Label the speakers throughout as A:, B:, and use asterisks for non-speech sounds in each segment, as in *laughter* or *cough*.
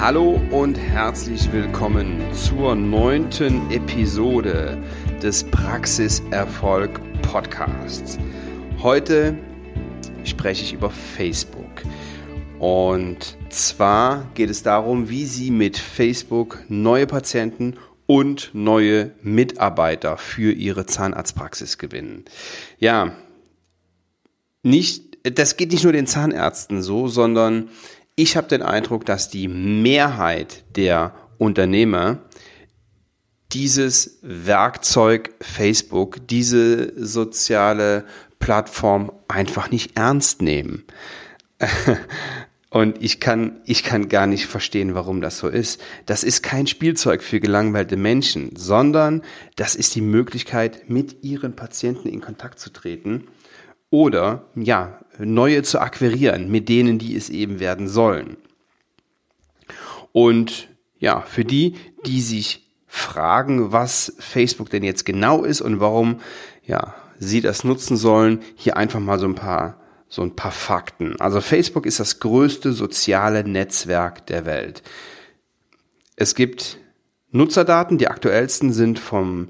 A: Hallo und herzlich willkommen zur neunten Episode des Praxiserfolg Podcasts. Heute spreche ich über Facebook. Und zwar geht es darum, wie Sie mit Facebook neue Patienten und neue Mitarbeiter für Ihre Zahnarztpraxis gewinnen. Ja, nicht, das geht nicht nur den Zahnärzten so, sondern ich habe den Eindruck, dass die Mehrheit der Unternehmer dieses Werkzeug Facebook, diese soziale Plattform einfach nicht ernst nehmen. *laughs* Und ich kann, ich kann gar nicht verstehen, warum das so ist. Das ist kein Spielzeug für gelangweilte Menschen, sondern das ist die Möglichkeit, mit ihren Patienten in Kontakt zu treten oder, ja, neue zu akquirieren, mit denen, die es eben werden sollen. Und ja, für die, die sich fragen, was Facebook denn jetzt genau ist und warum, ja, sie das nutzen sollen, hier einfach mal so ein paar, so ein paar Fakten. Also Facebook ist das größte soziale Netzwerk der Welt. Es gibt Nutzerdaten, die aktuellsten sind vom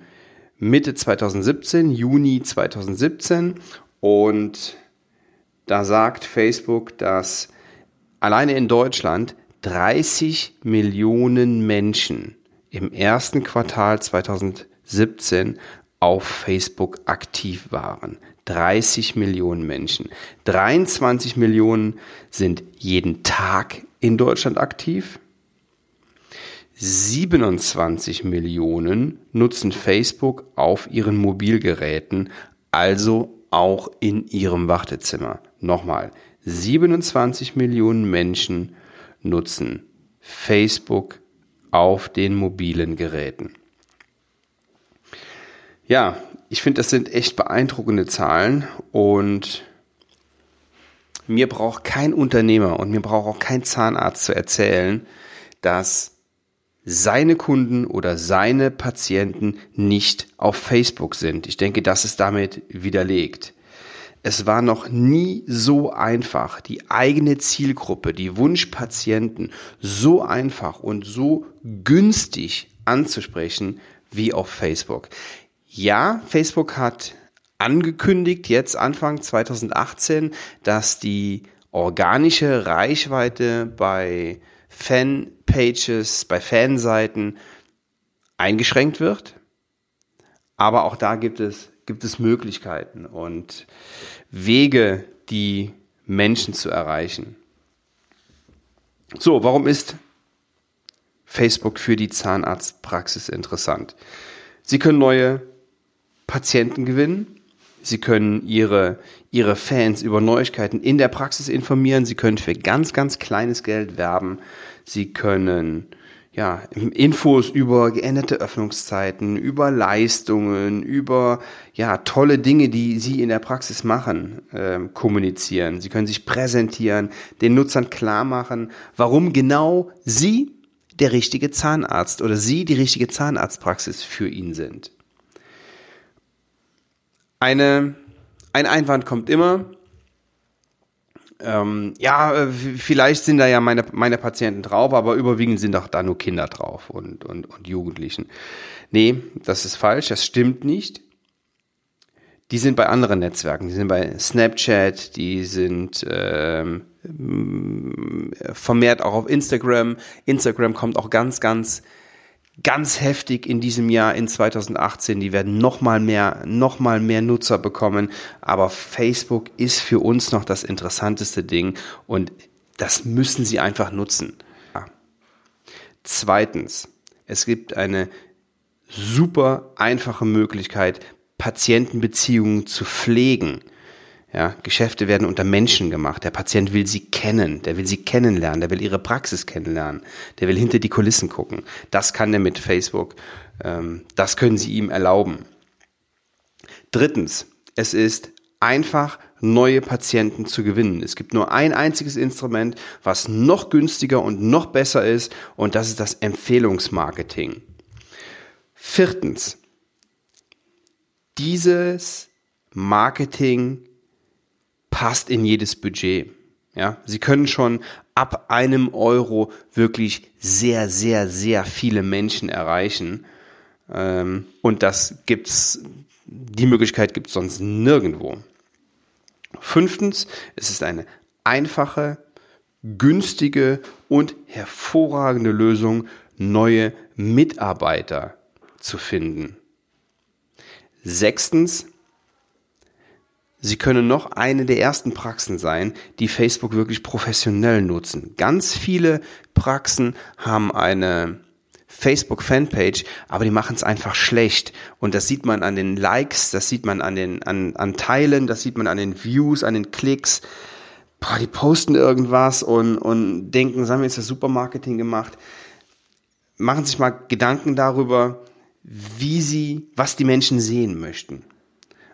A: Mitte 2017, Juni 2017 und da sagt Facebook, dass alleine in Deutschland 30 Millionen Menschen im ersten Quartal 2017 auf Facebook aktiv waren. 30 Millionen Menschen. 23 Millionen sind jeden Tag in Deutschland aktiv. 27 Millionen nutzen Facebook auf ihren Mobilgeräten, also auch in ihrem Wartezimmer. Nochmal, 27 Millionen Menschen nutzen Facebook auf den mobilen Geräten. Ja, ich finde, das sind echt beeindruckende Zahlen und mir braucht kein Unternehmer und mir braucht auch kein Zahnarzt zu erzählen, dass seine Kunden oder seine Patienten nicht auf Facebook sind. Ich denke, das ist damit widerlegt. Es war noch nie so einfach, die eigene Zielgruppe, die Wunschpatienten so einfach und so günstig anzusprechen wie auf Facebook. Ja, Facebook hat angekündigt, jetzt Anfang 2018, dass die organische Reichweite bei Fanpages, bei Fanseiten eingeschränkt wird. Aber auch da gibt es, gibt es Möglichkeiten und Wege, die Menschen zu erreichen. So, warum ist Facebook für die Zahnarztpraxis interessant? Sie können neue Patienten gewinnen. Sie können ihre, ihre Fans über Neuigkeiten in der Praxis informieren. Sie können für ganz, ganz kleines Geld werben. Sie können ja, Infos über geänderte Öffnungszeiten, über Leistungen, über ja, tolle Dinge, die Sie in der Praxis machen, äh, kommunizieren. Sie können sich präsentieren, den Nutzern klar machen, warum genau Sie der richtige Zahnarzt oder Sie die richtige Zahnarztpraxis für ihn sind. Eine, ein Einwand kommt immer. Ähm, ja, äh, vielleicht sind da ja meine, meine Patienten drauf, aber überwiegend sind doch da nur Kinder drauf und, und, und Jugendlichen. Nee, das ist falsch, das stimmt nicht. Die sind bei anderen Netzwerken, die sind bei Snapchat, die sind ähm, vermehrt auch auf Instagram. Instagram kommt auch ganz, ganz ganz heftig in diesem Jahr in 2018. Die werden noch mal mehr, noch mal mehr Nutzer bekommen. Aber Facebook ist für uns noch das interessanteste Ding und das müssen Sie einfach nutzen. Ja. Zweitens, es gibt eine super einfache Möglichkeit, Patientenbeziehungen zu pflegen. Ja, Geschäfte werden unter Menschen gemacht. Der Patient will sie kennen, der will sie kennenlernen, der will ihre Praxis kennenlernen, der will hinter die Kulissen gucken. Das kann er mit Facebook. Ähm, das können sie ihm erlauben. Drittens, es ist einfach neue Patienten zu gewinnen. Es gibt nur ein einziges Instrument, was noch günstiger und noch besser ist, und das ist das Empfehlungsmarketing. Viertens, dieses Marketing passt in jedes Budget. Ja, Sie können schon ab einem Euro wirklich sehr, sehr, sehr viele Menschen erreichen. Ähm, und das gibt's, die Möglichkeit gibt's sonst nirgendwo. Fünftens, es ist eine einfache, günstige und hervorragende Lösung, neue Mitarbeiter zu finden. Sechstens, Sie können noch eine der ersten Praxen sein, die Facebook wirklich professionell nutzen. Ganz viele Praxen haben eine Facebook-Fanpage, aber die machen es einfach schlecht. Und das sieht man an den Likes, das sieht man an den an, an Teilen, das sieht man an den Views, an den Klicks. Boah, die posten irgendwas und, und denken, sie haben jetzt das Supermarketing gemacht. Machen sich mal Gedanken darüber, wie sie, was die Menschen sehen möchten.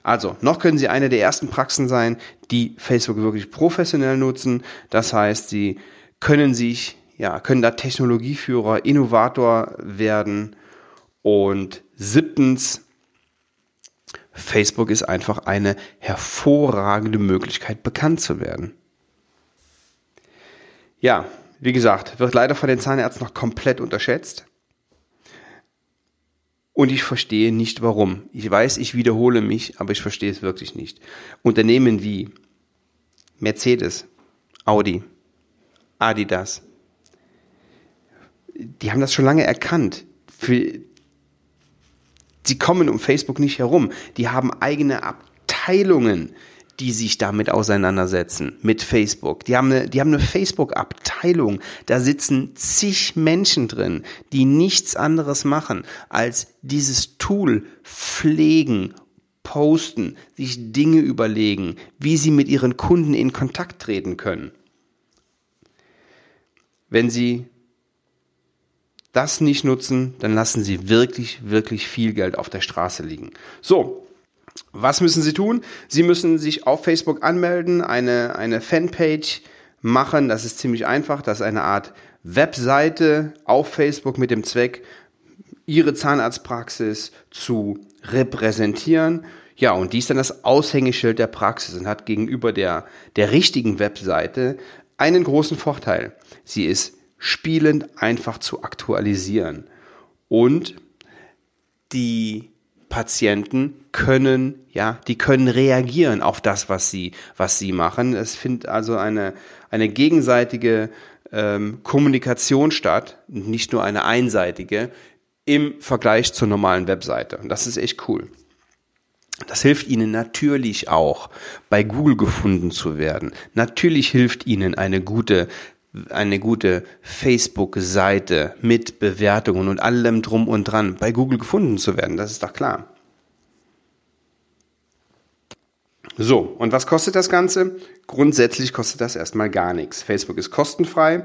A: Also, noch können Sie eine der ersten Praxen sein, die Facebook wirklich professionell nutzen. Das heißt, Sie können sich, ja, können da Technologieführer, Innovator werden. Und siebtens, Facebook ist einfach eine hervorragende Möglichkeit, bekannt zu werden. Ja, wie gesagt, wird leider von den Zahnärzten noch komplett unterschätzt. Und ich verstehe nicht warum. Ich weiß, ich wiederhole mich, aber ich verstehe es wirklich nicht. Unternehmen wie Mercedes, Audi, Adidas, die haben das schon lange erkannt. Für, sie kommen um Facebook nicht herum. Die haben eigene Abteilungen die sich damit auseinandersetzen, mit Facebook. Die haben eine, eine Facebook-Abteilung. Da sitzen zig Menschen drin, die nichts anderes machen, als dieses Tool pflegen, posten, sich Dinge überlegen, wie sie mit ihren Kunden in Kontakt treten können. Wenn sie das nicht nutzen, dann lassen sie wirklich, wirklich viel Geld auf der Straße liegen. So, was müssen Sie tun? Sie müssen sich auf Facebook anmelden, eine, eine Fanpage machen. Das ist ziemlich einfach. Das ist eine Art Webseite auf Facebook mit dem Zweck, Ihre Zahnarztpraxis zu repräsentieren. Ja, und die ist dann das Aushängeschild der Praxis und hat gegenüber der, der richtigen Webseite einen großen Vorteil. Sie ist spielend einfach zu aktualisieren. Und die Patienten können, ja, die können reagieren auf das, was sie, was sie machen. Es findet also eine, eine gegenseitige ähm, Kommunikation statt, nicht nur eine einseitige, im Vergleich zur normalen Webseite. Und das ist echt cool. Das hilft Ihnen natürlich auch, bei Google gefunden zu werden. Natürlich hilft Ihnen eine gute eine gute Facebook-Seite mit Bewertungen und allem drum und dran bei Google gefunden zu werden. Das ist doch klar. So, und was kostet das Ganze? Grundsätzlich kostet das erstmal gar nichts. Facebook ist kostenfrei.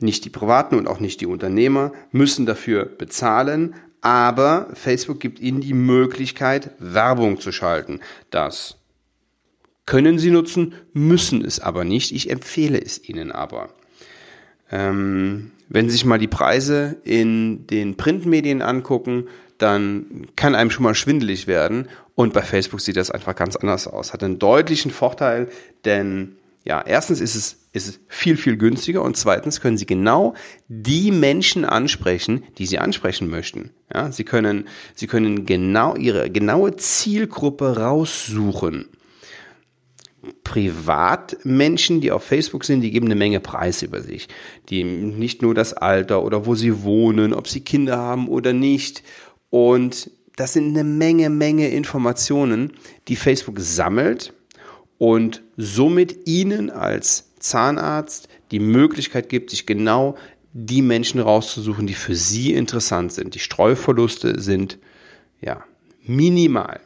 A: Nicht die Privaten und auch nicht die Unternehmer müssen dafür bezahlen, aber Facebook gibt ihnen die Möglichkeit, Werbung zu schalten. Das können Sie nutzen, müssen es aber nicht. Ich empfehle es Ihnen aber. Ähm, wenn Sie sich mal die Preise in den Printmedien angucken, dann kann einem schon mal schwindelig werden. Und bei Facebook sieht das einfach ganz anders aus. Hat einen deutlichen Vorteil, denn ja, erstens ist es, ist es viel, viel günstiger und zweitens können Sie genau die Menschen ansprechen, die Sie ansprechen möchten. Ja, Sie können, Sie können genau Ihre genaue Zielgruppe raussuchen. Privatmenschen, die auf Facebook sind, die geben eine Menge Preis über sich. Die nicht nur das Alter oder wo sie wohnen, ob sie Kinder haben oder nicht. Und das sind eine Menge, Menge Informationen, die Facebook sammelt und somit Ihnen als Zahnarzt die Möglichkeit gibt, sich genau die Menschen rauszusuchen, die für Sie interessant sind. Die Streuverluste sind ja minimal.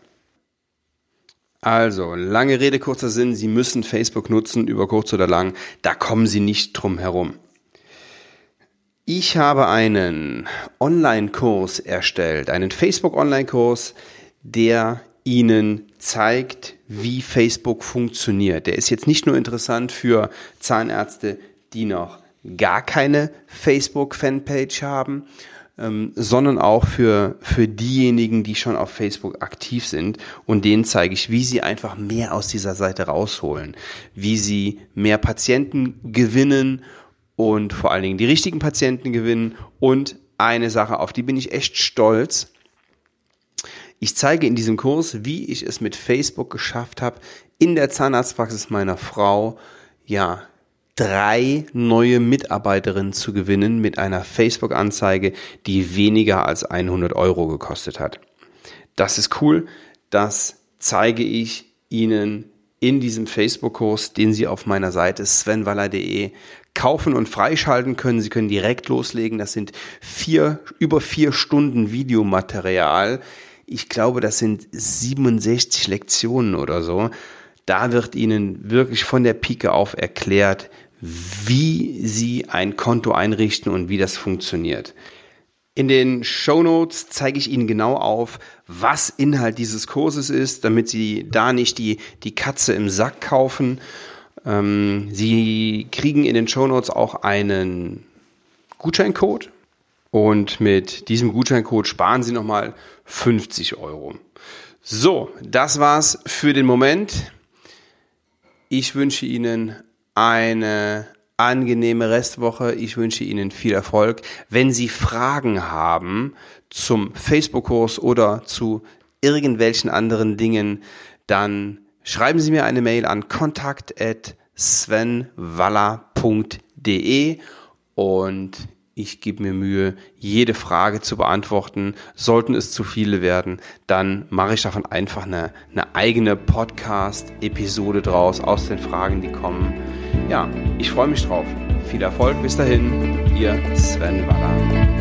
A: Also, lange Rede, kurzer Sinn, Sie müssen Facebook nutzen, über kurz oder lang, da kommen Sie nicht drum herum. Ich habe einen Online-Kurs erstellt, einen Facebook-Online-Kurs, der Ihnen zeigt, wie Facebook funktioniert. Der ist jetzt nicht nur interessant für Zahnärzte, die noch gar keine Facebook-Fanpage haben, ähm, sondern auch für, für diejenigen, die schon auf Facebook aktiv sind. Und denen zeige ich, wie sie einfach mehr aus dieser Seite rausholen, wie sie mehr Patienten gewinnen und vor allen Dingen die richtigen Patienten gewinnen. Und eine Sache, auf die bin ich echt stolz. Ich zeige in diesem Kurs, wie ich es mit Facebook geschafft habe, in der Zahnarztpraxis meiner Frau, ja, drei neue Mitarbeiterinnen zu gewinnen mit einer Facebook-Anzeige, die weniger als 100 Euro gekostet hat. Das ist cool. Das zeige ich Ihnen in diesem Facebook-Kurs, den Sie auf meiner Seite svenwaller.de kaufen und freischalten können. Sie können direkt loslegen. Das sind vier, über vier Stunden Videomaterial. Ich glaube, das sind 67 Lektionen oder so. Da wird Ihnen wirklich von der Pike auf erklärt, wie Sie ein Konto einrichten und wie das funktioniert. In den Show Notes zeige ich Ihnen genau auf, was Inhalt dieses Kurses ist, damit Sie da nicht die, die Katze im Sack kaufen. Ähm, Sie kriegen in den Show Notes auch einen Gutscheincode und mit diesem Gutscheincode sparen Sie nochmal 50 Euro. So, das war's für den Moment. Ich wünsche Ihnen eine angenehme Restwoche. Ich wünsche Ihnen viel Erfolg. Wenn Sie Fragen haben zum Facebook-Kurs oder zu irgendwelchen anderen Dingen, dann schreiben Sie mir eine Mail an kontakt@svenwaller.de und ich gebe mir Mühe, jede Frage zu beantworten. Sollten es zu viele werden, dann mache ich davon einfach eine, eine eigene Podcast-Episode draus aus den Fragen, die kommen. Ja, ich freue mich drauf. Viel Erfolg bis dahin, ihr Sven Waller.